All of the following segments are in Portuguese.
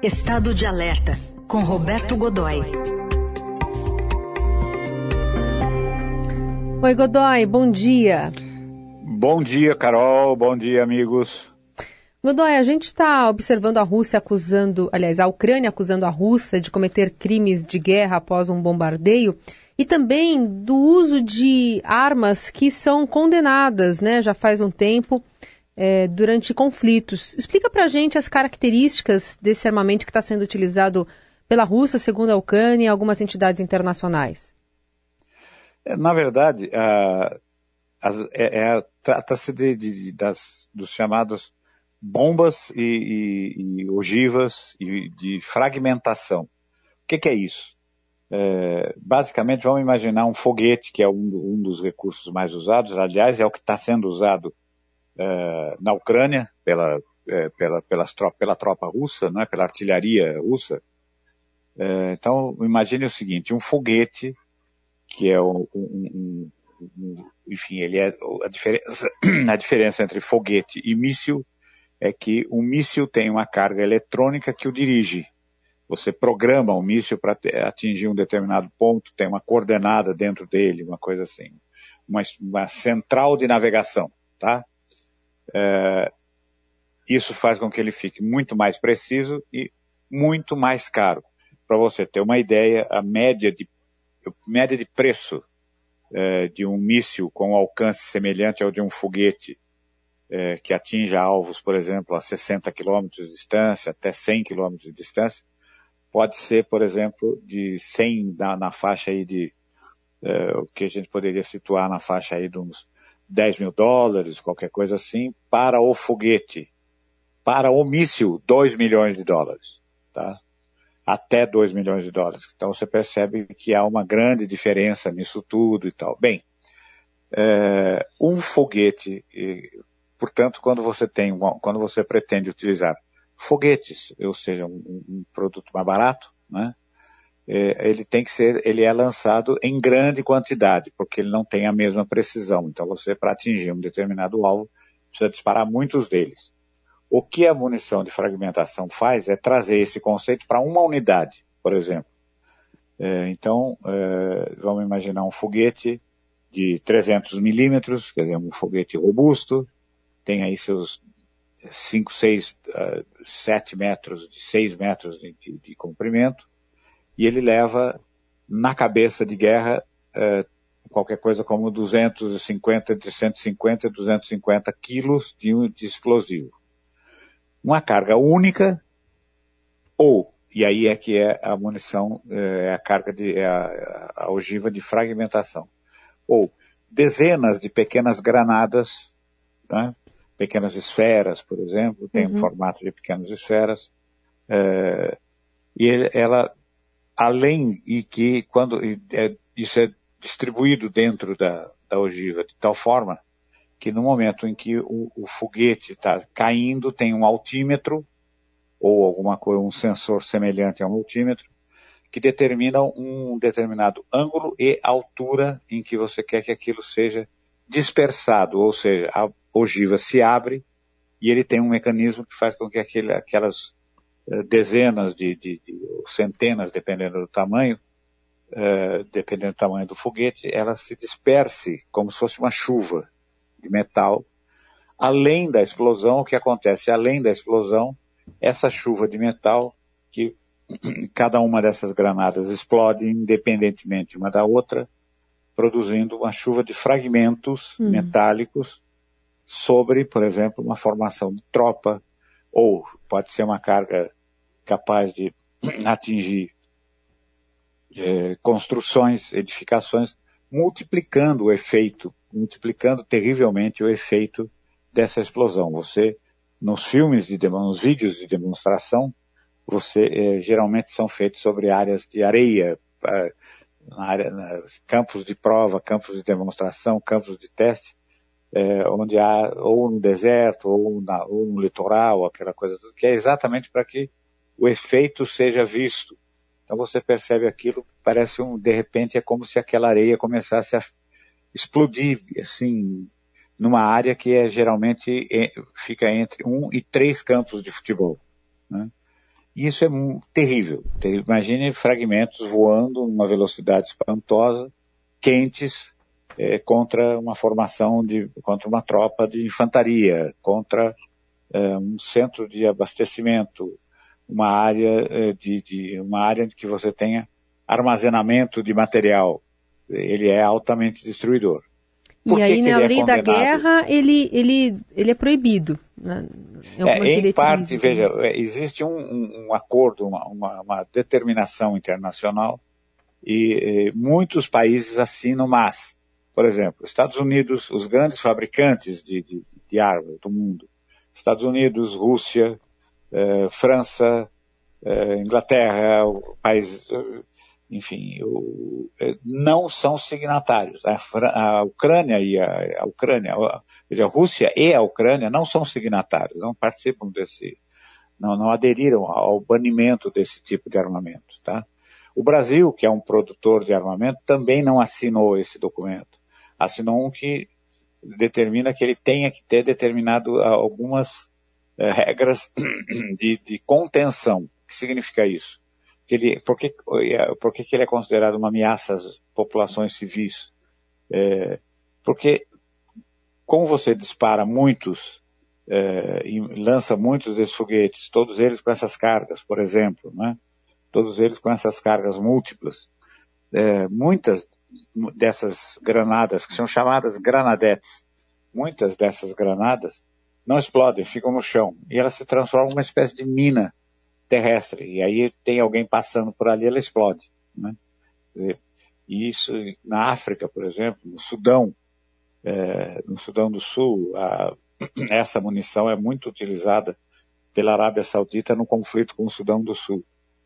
Estado de Alerta, com Roberto Godoy. Oi, Godoy, bom dia. Bom dia, Carol. Bom dia, amigos. Godoy, a gente está observando a Rússia acusando, aliás, a Ucrânia acusando a Rússia de cometer crimes de guerra após um bombardeio e também do uso de armas que são condenadas, né, já faz um tempo, é, durante conflitos. Explica para a gente as características desse armamento que está sendo utilizado pela Rússia, segundo a Ucrânia e algumas entidades internacionais. É, na verdade, é, é, trata-se de, de, das, dos chamados bombas e, e, e ogivas e de fragmentação. O que, que é isso? É, basicamente, vamos imaginar um foguete, que é um, um, dos recursos mais usados, aliás, é o que está sendo usado é, na Ucrânia pela, é, pela, pelas tropa, pela tropa russa, é, pela artilharia russa. É, então, imagine o seguinte, um foguete, que é um, um, um enfim, ele é a diferença, a diferença entre foguete e míssil é que o míssil tem uma carga eletrônica que o dirige. Você programa o míssil para atingir um determinado ponto, tem uma coordenada dentro dele, uma coisa assim, uma, uma central de navegação, tá? É, isso faz com que ele fique muito mais preciso e muito mais caro. Para você ter uma ideia, a média de, média de preço é, de um míssil com alcance semelhante ao de um foguete é, que atinja alvos, por exemplo, a 60 quilômetros de distância, até 100 quilômetros de distância, pode ser, por exemplo, de 100 na, na faixa aí de, é, o que a gente poderia situar na faixa aí de uns 10 mil dólares, qualquer coisa assim, para o foguete. Para o míssil, 2 milhões de dólares, tá? Até 2 milhões de dólares. Então você percebe que há uma grande diferença nisso tudo e tal. Bem, é, um foguete, portanto, quando você tem, quando você pretende utilizar foguetes, ou seja, um, um produto mais barato, né? É, ele tem que ser, ele é lançado em grande quantidade, porque ele não tem a mesma precisão. Então você, para atingir um determinado alvo, precisa disparar muitos deles. O que a munição de fragmentação faz é trazer esse conceito para uma unidade, por exemplo. É, então, é, vamos imaginar um foguete de 300 milímetros, quer dizer, um foguete robusto, tem aí seus 5, 6, 7 metros, de 6 metros de, de, de, comprimento, e ele leva na cabeça de guerra uh, qualquer coisa como 250, entre 150 e 250 quilos de, de explosivo. Uma carga única, ou, e aí é que é a munição, é a carga de, é a, a ogiva de fragmentação, ou dezenas de pequenas granadas, né, pequenas esferas, por exemplo, tem uhum. um formato de pequenas esferas, é, e ele, ela, além e que quando é, isso é distribuído dentro da, da ogiva de tal forma que no momento em que o, o foguete está caindo tem um altímetro ou alguma coisa, um sensor semelhante a um altímetro que determina um determinado ângulo e altura em que você quer que aquilo seja dispersado, ou seja, a ogiva se abre e ele tem um mecanismo que faz com que aquele, aquelas dezenas de, de, de, centenas, dependendo do tamanho, uh, dependendo do tamanho do foguete, ela se disperse como se fosse uma chuva de metal. Além da explosão, o que acontece? Além da explosão, essa chuva de metal, que cada uma dessas granadas explode independentemente uma da outra, produzindo uma chuva de fragmentos uhum. metálicos sobre, por exemplo, uma formação de tropa, ou pode ser uma carga capaz de atingir é, construções, edificações, multiplicando o efeito, multiplicando terrivelmente o efeito dessa explosão. Você, nos filmes de nos vídeos de demonstração, você é, geralmente são feitos sobre áreas de areia, na área, na, campos de prova, campos de demonstração, campos de teste, é, onde há ou no deserto ou, na, ou no litoral, aquela coisa que é exatamente para que o efeito seja visto. Então você percebe aquilo, parece um, de repente é como se aquela areia começasse a explodir, assim, numa área que é geralmente é, fica entre um e três campos de futebol. Né? E isso é terrível. Imagine fragmentos voando numa velocidade espantosa, quentes, é, contra uma formação de, contra uma tropa de infantaria, contra é, um centro de abastecimento, uma área é, de, de, uma área que você tenha armazenamento de material. Ele é altamente destruidor. Por e aí, na é lei é da guerra, ele, ele, ele é proibido. Né? É, em parte, né? veja, existe um, um acordo, uma, uma, uma, determinação internacional e, e, muitos países assinam, mas, por exemplo, Estados Unidos, os grandes fabricantes de, de, de armas do mundo, Estados Unidos, Rússia, eh, França, eh, Inglaterra, países enfim, o, é, não são signatários. A, a Ucrânia e a, a Ucrânia, a, a, Rússia e a Ucrânia não são signatários, não participam desse, não, não aderiram ao banimento desse tipo de armamento, tá? O Brasil, que é um produtor de armamento, também não assinou esse documento. Assinou um que determina que ele tenha que ter determinado algumas eh, regras de, de contenção. O que significa isso? que ele, por que, por que, que ele é considerado uma ameaça às populações civis? É, porque como você dispara muitos é, e lança muitos desses foguetes, todos eles com essas cargas, por exemplo, né? todos eles com essas cargas múltiplas, é, muitas dessas granadas, que são chamadas granadetes, muitas dessas granadas não explodem, ficam no chão, e elas se transformam numa espécie de mina terrestre. E aí tem alguém passando por ali, ela explode. Né? Dizer, e isso na África, por exemplo, no Sudão, é, no Sudão do Sul, a, essa munição é muito utilizada pela Arábia Saudita no conflito com o Sudão do Sul.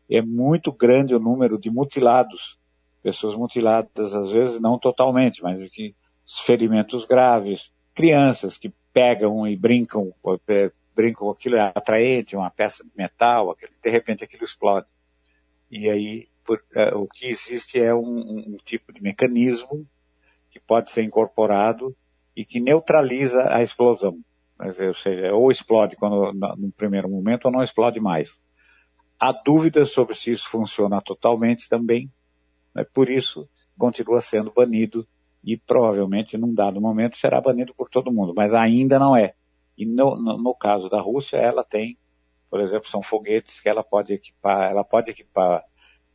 É muito grande o número de mutilados, pessoas mutiladas, às vezes não totalmente, mas que ferimentos graves, crianças que pegam e brincam, brincam aquilo é atraente, uma peça de metal, aquilo, de repente aquilo explode. E aí por, é, o que existe é um, um, tipo de mecanismo que pode ser incorporado e que neutraliza a explosão. ou seja, ou explode quando, no primeiro momento ou não explode mais. Há dúvidas sobre se isso funciona totalmente também, né? por isso continua sendo banido e provavelmente num dado momento será banido por todo mundo, mas ainda não é. E no, no, no, caso da Rússia, ela tem, por exemplo, são foguetes que ela pode equipar, ela pode equipar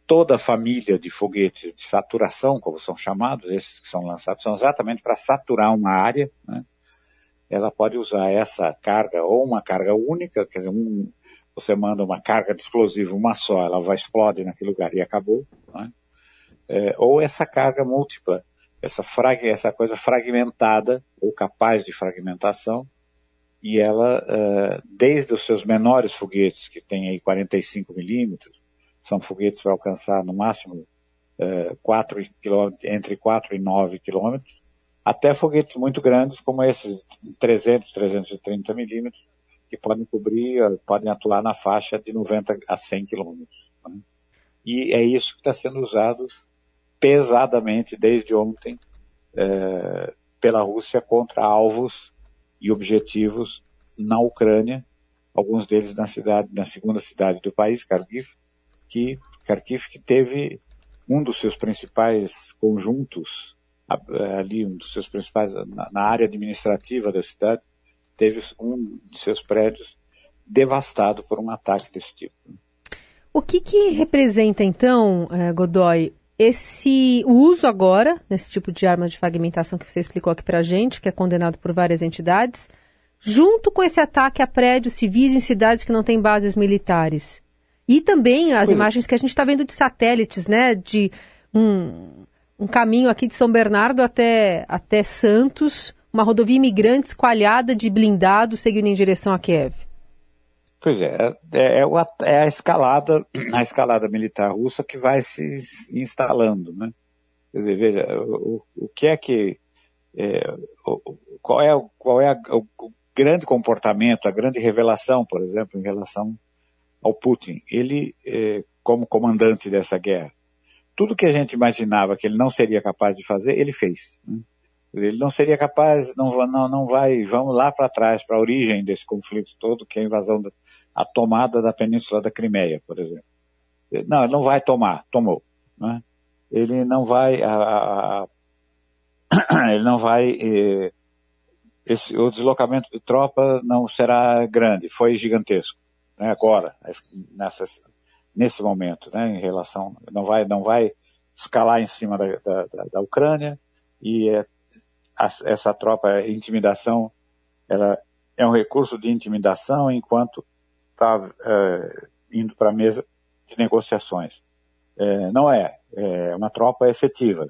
toda a família de foguetes de saturação, como são chamados, esses que são lançados, são exatamente para saturar uma área, né? Ela pode usar essa carga ou uma carga única, quer dizer, um, você manda uma carga de explosivo, uma só, ela vai explodir naquele lugar e acabou, né? é, ou essa carga múltipla, essa, essa coisa fragmentada ou capaz de fragmentação, e ela, uh, desde os seus menores foguetes, que tem aí 45 milímetros, são foguetes para alcançar no máximo uh, 4 entre 4 e 9 quilômetros, até foguetes muito grandes, como esses 300, 330 milímetros, que podem cobrir, uh, podem atuar na faixa de 90 a 100 quilômetros. Né? E é isso que está sendo usado pesadamente desde ontem uh, pela Rússia contra alvos e objetivos na Ucrânia, alguns deles na cidade, na segunda cidade do país, Kharkiv, que Kharkiv que teve um dos seus principais conjuntos ali, um dos seus principais na, na área administrativa da cidade, teve um de seus prédios devastado por um ataque desse tipo. O que, que representa então, eh, Godoy, esse o uso agora nesse tipo de arma de fragmentação que você explicou aqui para a gente, que é condenado por várias entidades, junto com esse ataque a prédios civis em cidades que não têm bases militares. E também as é. imagens que a gente está vendo de satélites, né, de um, um caminho aqui de São Bernardo até, até Santos, uma rodovia imigrante esqualhada de blindados seguindo em direção a Kiev. Pois é, é, é, é, a escalada, a escalada militar russa que vai se instalando, né? Quer dizer, veja, o, o que é que, é, qual é, qual é o, o grande comportamento, a grande revelação, por exemplo, em relação ao Putin. Ele, é, como comandante dessa guerra, tudo que a gente imaginava que ele não seria capaz de fazer, ele fez. Né? Ele não seria capaz, não, não, não vai, vamos lá para trás, para a origem desse conflito todo, que é a invasão da, a tomada da Península da Crimeia, por exemplo. Não, ele não vai tomar, tomou. Né? Ele não vai, a, a, ele não vai, eh, esse, o deslocamento de tropa não será grande, foi gigantesco, né? agora, nesse momento, né? em relação, não vai, não vai escalar em cima da, da, da Ucrânia e é, a, essa tropa, intimidação, ela é um recurso de intimidação enquanto está é, indo para a mesa de negociações. É, não é, é uma tropa efetiva.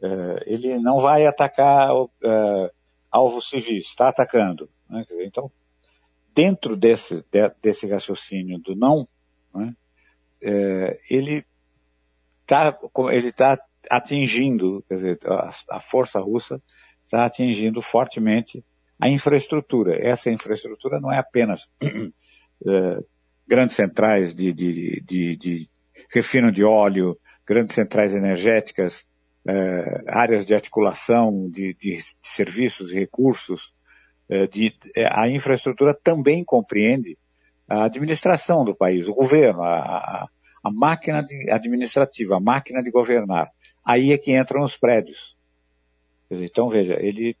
É, ele não vai atacar é, alvos civis, está atacando. Né? Então, dentro desse, de, desse raciocínio do não, né, é, ele está ele tá atingindo, quer dizer, a, a força russa está atingindo fortemente a infraestrutura. Essa infraestrutura não é apenas é, grandes centrais de, de, de, de, refino de óleo, grandes centrais energéticas, é, áreas de articulação de, de serviços e recursos. É, a infraestrutura também compreende a administração do país, o governo, a, a máquina administrativa, a máquina de governar. Aí é que entram os prédios. Então, veja, ele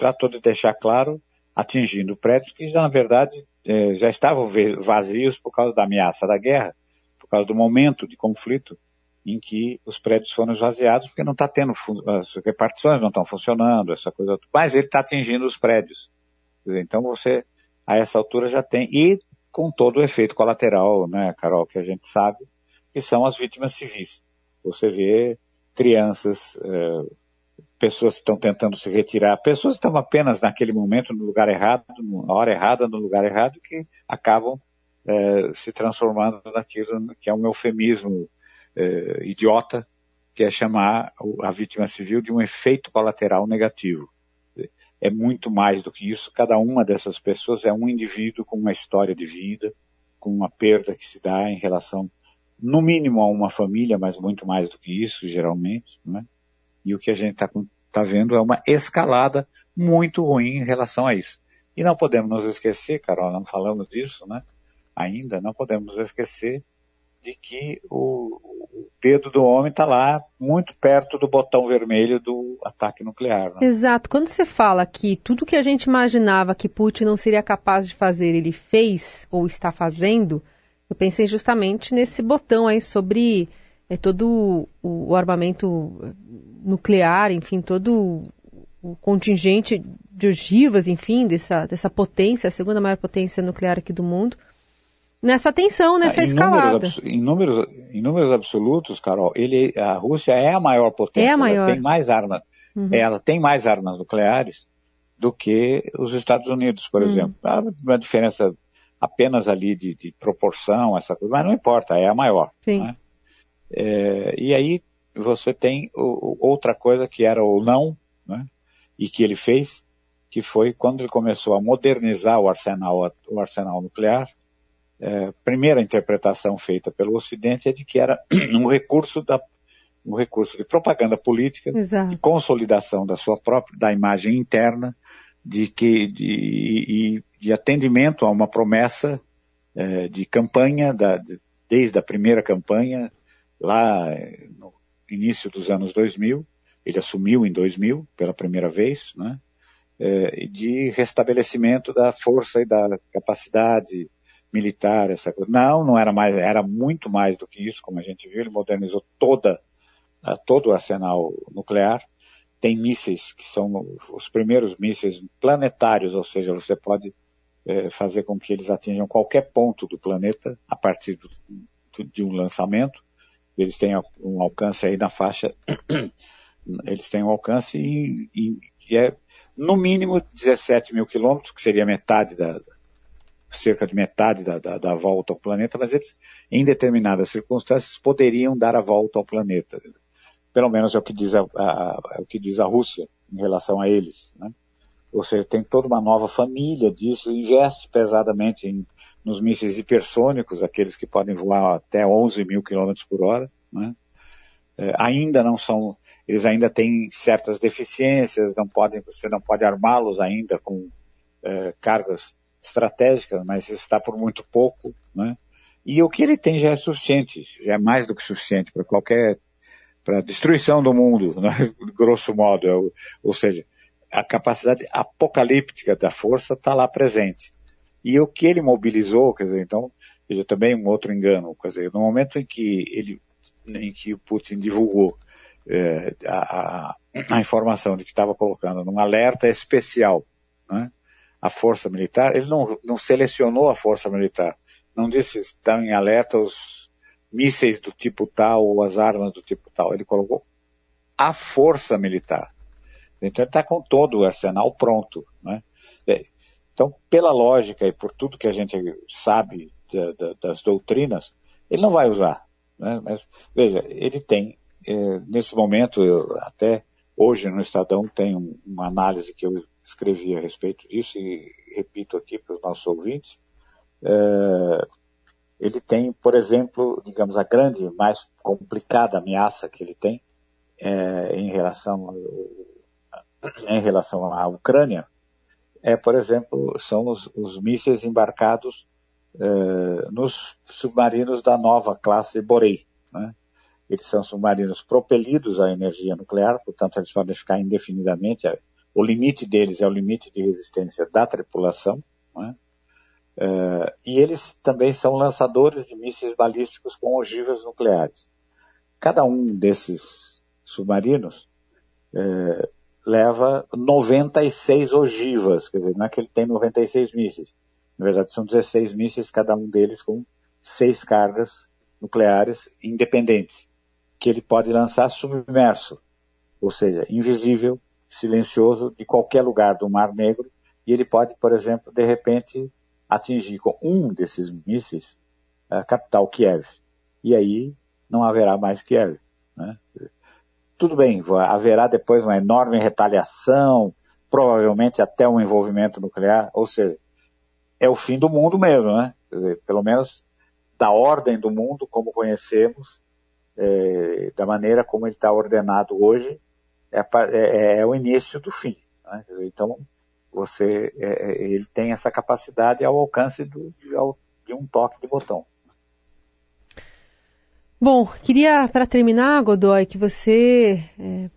tratou de deixar claro, atingindo prédios que, na verdade, é, já estavam vazios por causa da ameaça da guerra, por causa do momento de conflito em que os prédios foram esvaziados, porque não está tendo, as repartições não estão funcionando, essa coisa, mas ele está atingindo os prédios. Então você, a essa altura já tem, e com todo o efeito colateral, né, Carol, que a gente sabe, que são as vítimas civis. Você vê crianças, é, pessoas que estão tentando se retirar, pessoas que estão apenas naquele momento no lugar errado, na hora errada, no lugar errado, que acabam é, se transformando naquilo que é um eufemismo é, idiota, que é chamar a vítima civil de um efeito colateral negativo. É muito mais do que isso. Cada uma dessas pessoas é um indivíduo com uma história de vida, com uma perda que se dá em relação, no mínimo, a uma família, mas muito mais do que isso, geralmente, né? E o que a gente está tá vendo é uma escalada muito ruim em relação a isso. E não podemos nos esquecer, Carol, não falamos disso, né? Ainda não podemos esquecer de que o, o dedo do homem está lá muito perto do botão vermelho do ataque nuclear. Né? Exato. Quando você fala que tudo que a gente imaginava que Putin não seria capaz de fazer, ele fez ou está fazendo, eu pensei justamente nesse botão aí sobre é, todo o, armamento nuclear, enfim, todo o contingente de ogivas, enfim, dessa, dessa potência, a segunda maior potência nuclear aqui do mundo, nessa tensão, nessa ah, em escalada. Números, em, números, em números absolutos, Carol, ele, a Rússia é a maior potência, é a maior. ela tem mais armas, uhum. ela tem mais armas nucleares do que os Estados Unidos, por uhum. exemplo. Há uma diferença apenas ali de, de, proporção, essa coisa, mas não importa, é a maior. Sim. Né? É, e aí você tem o, outra coisa que era o não, né, e que ele fez, que foi quando ele começou a modernizar o arsenal, o arsenal nuclear. É, primeira interpretação feita pelo Ocidente é de que era um recurso da um recurso de propaganda política, Exato. de consolidação da sua própria, da imagem interna, de que de, de atendimento a uma promessa é, de campanha da, de, desde a primeira campanha lá no início dos anos 2000, ele assumiu em 2000 pela primeira vez, né, é, de restabelecimento da força e da capacidade militar, essa coisa. Não, não era mais, era muito mais do que isso, como a gente viu, ele modernizou toda, todo o arsenal nuclear, tem mísseis que são os primeiros mísseis planetários, ou seja, você pode é, fazer com que eles atinjam qualquer ponto do planeta a partir do, de um lançamento eles têm um alcance aí na faixa, eles têm um alcance e, e, é no mínimo 17 mil quilômetros, que seria metade da, cerca de metade da, da, da, volta ao planeta, mas eles, em determinadas circunstâncias, poderiam dar a volta ao planeta. Pelo menos é o que diz a, a, é o que diz a Rússia em relação a eles. Né? Ou seja, tem toda uma nova família disso, investe pesadamente em nos mísseis hipersônicos, aqueles que podem voar até 11 mil quilômetros por hora, né? é, ainda não são, eles ainda têm certas deficiências, não podem, você não pode armá-los ainda com é, cargas estratégica, mas está por muito pouco, né? E o que ele tem já é suficiente, já é mais do que suficiente para qualquer, para destruição do mundo, né? grosso modo, é ou seja, a capacidade apocalíptica da força está lá presente. E o que ele mobilizou, quer dizer, então, veja também um outro engano, quer dizer, no momento em que ele, em que o Putin divulgou é, a, a, informação de que estava colocando num alerta especial, né, a força militar, ele não, não selecionou a força militar, não disse estão em alerta os mísseis do tipo tal ou as armas do tipo tal, ele colocou a força militar. Então ele está com todo o arsenal pronto. Né? É, então, pela lógica e por tudo que a gente sabe da, da, das doutrinas, ele não vai usar. Né? Mas, veja, ele tem, é, nesse momento, eu, até hoje no Estadão tem um, uma análise que eu escrevi a respeito disso e repito aqui para os nossos ouvintes. É, ele tem, por exemplo, digamos, a grande, mais complicada ameaça que ele tem em relação ao, em relação à Ucrânia é, por exemplo, são os, os mísseis embarcados eh, nos submarinos da nova classe Borei. Né? Eles são submarinos propelidos à energia nuclear, portanto, eles podem ficar indefinidamente. O limite deles é o limite de resistência da tripulação. Né? Eh, e eles também são lançadores de mísseis balísticos com ogivas nucleares. Cada um desses submarinos eh, leva 96 ogivas, quer dizer, não é que ele tem 96 mísseis. Na verdade, são 16 mísseis, cada um deles com seis cargas nucleares independentes, que ele pode lançar submerso, ou seja, invisível, silencioso, de qualquer lugar do Mar Negro, e ele pode, por exemplo, de repente, atingir com um desses mísseis a capital Kiev. E aí não haverá mais Kiev. Tudo bem, haverá depois uma enorme retaliação, provavelmente até um envolvimento nuclear, ou seja, é o fim do mundo mesmo, né? Quer dizer, pelo menos da ordem do mundo como conhecemos, é, da maneira como ele está ordenado hoje, é, é, é, o início do fim. Né? Então, você, é, é, ele tem essa capacidade ao alcance do, de, de um toque de botão. Bom, queria, para terminar, Godoy, que você é,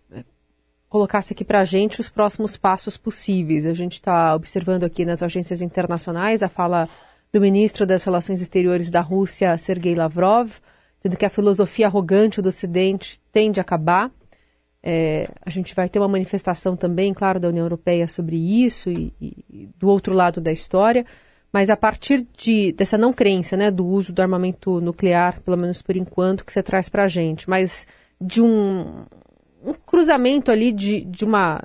colocasse aqui para a gente os próximos passos possíveis. A gente está observando aqui nas agências internacionais a fala do ministro das Relações Exteriores da Rússia, Sergei Lavrov, dizendo que a filosofia arrogante do Ocidente tende a acabar. É, a gente vai ter uma manifestação também, claro, da União Europeia sobre isso e, e do outro lado da história. Mas a partir de, dessa não crença né, do uso do armamento nuclear, pelo menos por enquanto, que você traz para a gente, mas de um, um cruzamento ali de, de, uma,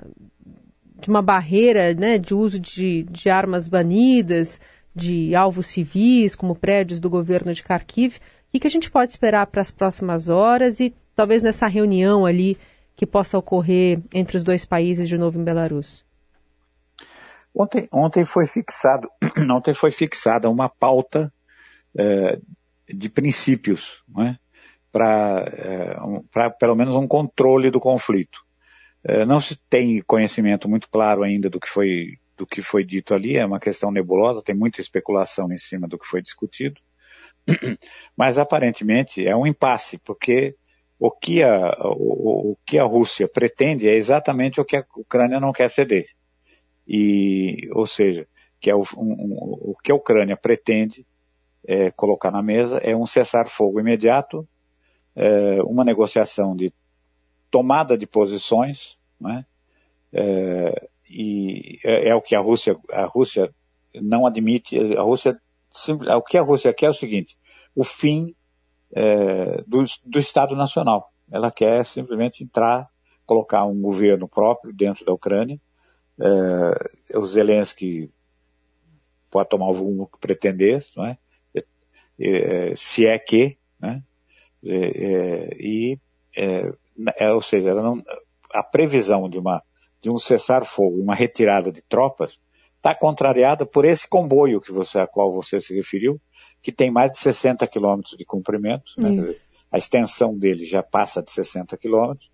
de uma barreira né, de uso de, de armas banidas, de alvos civis, como prédios do governo de Kharkiv, o que, que a gente pode esperar para as próximas horas e talvez nessa reunião ali que possa ocorrer entre os dois países de novo em Belarus? Ontem, ontem foi fixado, ontem foi fixada uma pauta é, de princípios, né, para é, um, pelo menos um controle do conflito. É, não se tem conhecimento muito claro ainda do que foi do que foi dito ali, é uma questão nebulosa, tem muita especulação em cima do que foi discutido, mas aparentemente é um impasse, porque o que a, o, o que a Rússia pretende é exatamente o que a Ucrânia não quer ceder e, ou seja, que é o, um, o que a Ucrânia pretende é, colocar na mesa é um cessar-fogo imediato, é, uma negociação de tomada de posições, né? É, e é, é, o que a Rússia, a Rússia não admite, a Rússia, o que a Rússia quer é o seguinte, o fim é, do, do Estado Nacional. Ela quer simplesmente entrar, colocar um governo próprio dentro da Ucrânia, é, o Zelensky pode tomar o rumo que pretender, não é? é? se é que, né? É, é e, é, é, ou seja, não, a previsão de, uma, de um cessar-fogo, uma retirada de tropas, está contrariada por esse comboio que você, a qual você se referiu, que tem mais de 60 quilômetros de comprimento, né? a extensão dele já passa de 60 quilômetros,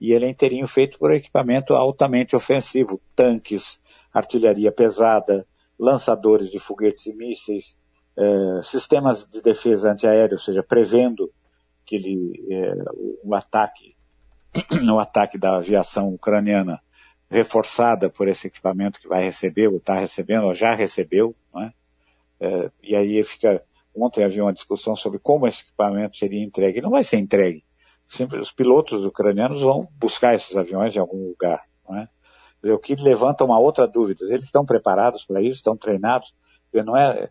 e ele é inteirinho feito por equipamento altamente ofensivo, tanques, artilharia pesada, lançadores de foguetes e mísseis, é, sistemas de defesa antiaéreo, ou seja, prevendo que ele, é, o ataque, ataque da aviação ucraniana reforçada por esse equipamento que vai receber, ou está recebendo, ou já recebeu, é? É, e aí fica, ontem havia uma discussão sobre como esse equipamento seria entregue. Não vai ser entregue. Sempre, os pilotos ucranianos vão buscar esses aviões em algum lugar. É? O que levanta uma outra dúvida. Eles estão preparados para isso? Estão treinados? Não é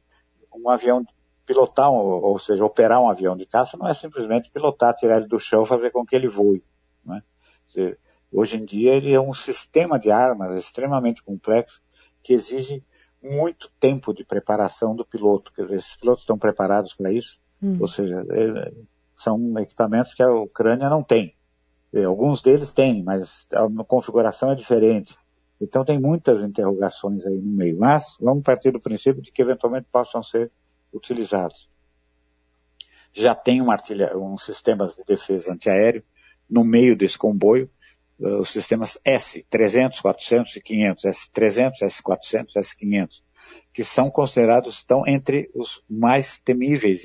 um avião pilotar, ou seja, operar um avião de caça não é simplesmente pilotar, tirar ele do chão, fazer com que ele voe. É? Dizer, hoje em dia ele é um sistema de armas extremamente complexo que exige muito tempo de preparação do piloto. Quer dizer, esses pilotos estão preparados para isso, hum. ou seja, é, são equipamentos que a Ucrânia não tem. É, alguns deles têm, mas a configuração é diferente. Então tem muitas interrogações aí no meio. Mas vamos partir do princípio de que eventualmente possam ser utilizados. Já tem um, um sistemas de defesa antiaéreo no meio desse comboio, uh, os sistemas S300, 400 e 500, S300, S400, S500, que são considerados, estão entre os mais temíveis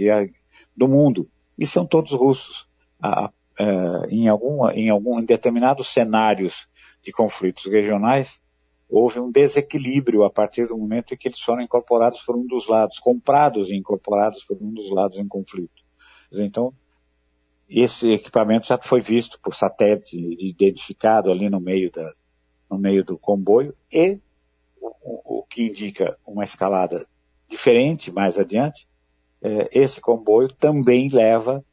do mundo, e são todos russos. Uh, uh, em, algum, em, algum, em determinados cenários de conflitos regionais, houve um desequilíbrio a partir do momento em que eles foram incorporados por um dos lados, comprados e incorporados por um dos lados em conflito. Então, esse equipamento já foi visto por satélite identificado ali no meio, da, no meio do comboio e o, o que indica uma escalada diferente mais adiante, é, esse comboio também leva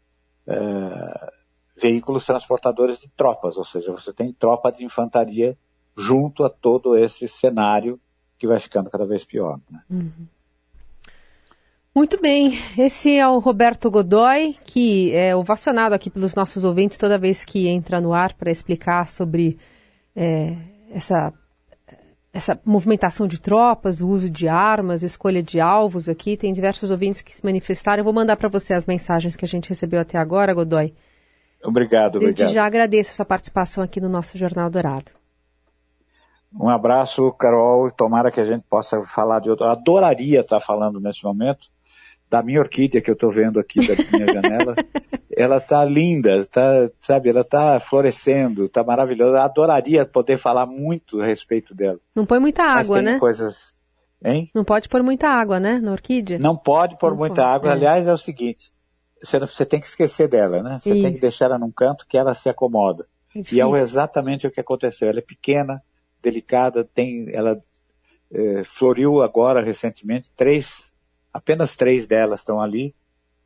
é, veículos transportadores de tropas, ou seja, você tem tropa de infantaria junto a todo esse cenário que vai ficando cada vez pior. Né? Uhum. Muito bem, esse é o Roberto Godoy, que é ovacionado aqui pelos nossos ouvintes toda vez que entra no ar para explicar sobre é, essa, essa movimentação de tropas, o uso de armas, escolha de alvos aqui. Tem diversos ouvintes que se manifestaram. Eu vou mandar para você as mensagens que a gente recebeu até agora, Godoy. Obrigado, Desde obrigado. já agradeço a sua participação aqui no nosso Jornal Dourado. Um abraço, Carol, e tomara que a gente possa falar de outro. Eu adoraria estar falando nesse momento da minha orquídea que eu estou vendo aqui da minha janela. Ela está linda, tá, sabe? Ela está florescendo, está maravilhosa. Eu adoraria poder falar muito a respeito dela. Não põe muita água, né? coisas. Hein? Não pode pôr muita água, né? Na orquídea? Não pode pôr Não muita pode. água. É. Aliás, é o seguinte: você, você tem que esquecer dela, né? Você Isso. tem que deixar ela num canto que ela se acomoda. É e é exatamente o que aconteceu. Ela é pequena, delicada, tem, ela é, floriu agora recentemente, três, apenas três delas estão ali,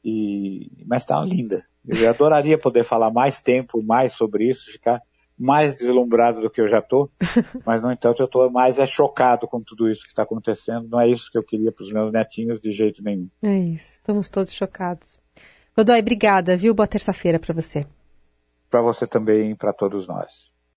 e, mas está linda. Eu adoraria poder falar mais tempo, mais sobre isso, ficar mais deslumbrado do que eu já estou, mas no entanto eu estou mais é chocado com tudo isso que está acontecendo. Não é isso que eu queria para os meus netinhos de jeito nenhum. É isso, estamos todos chocados. Godoy, obrigada, viu? Boa terça-feira para você. Para você também e para todos nós.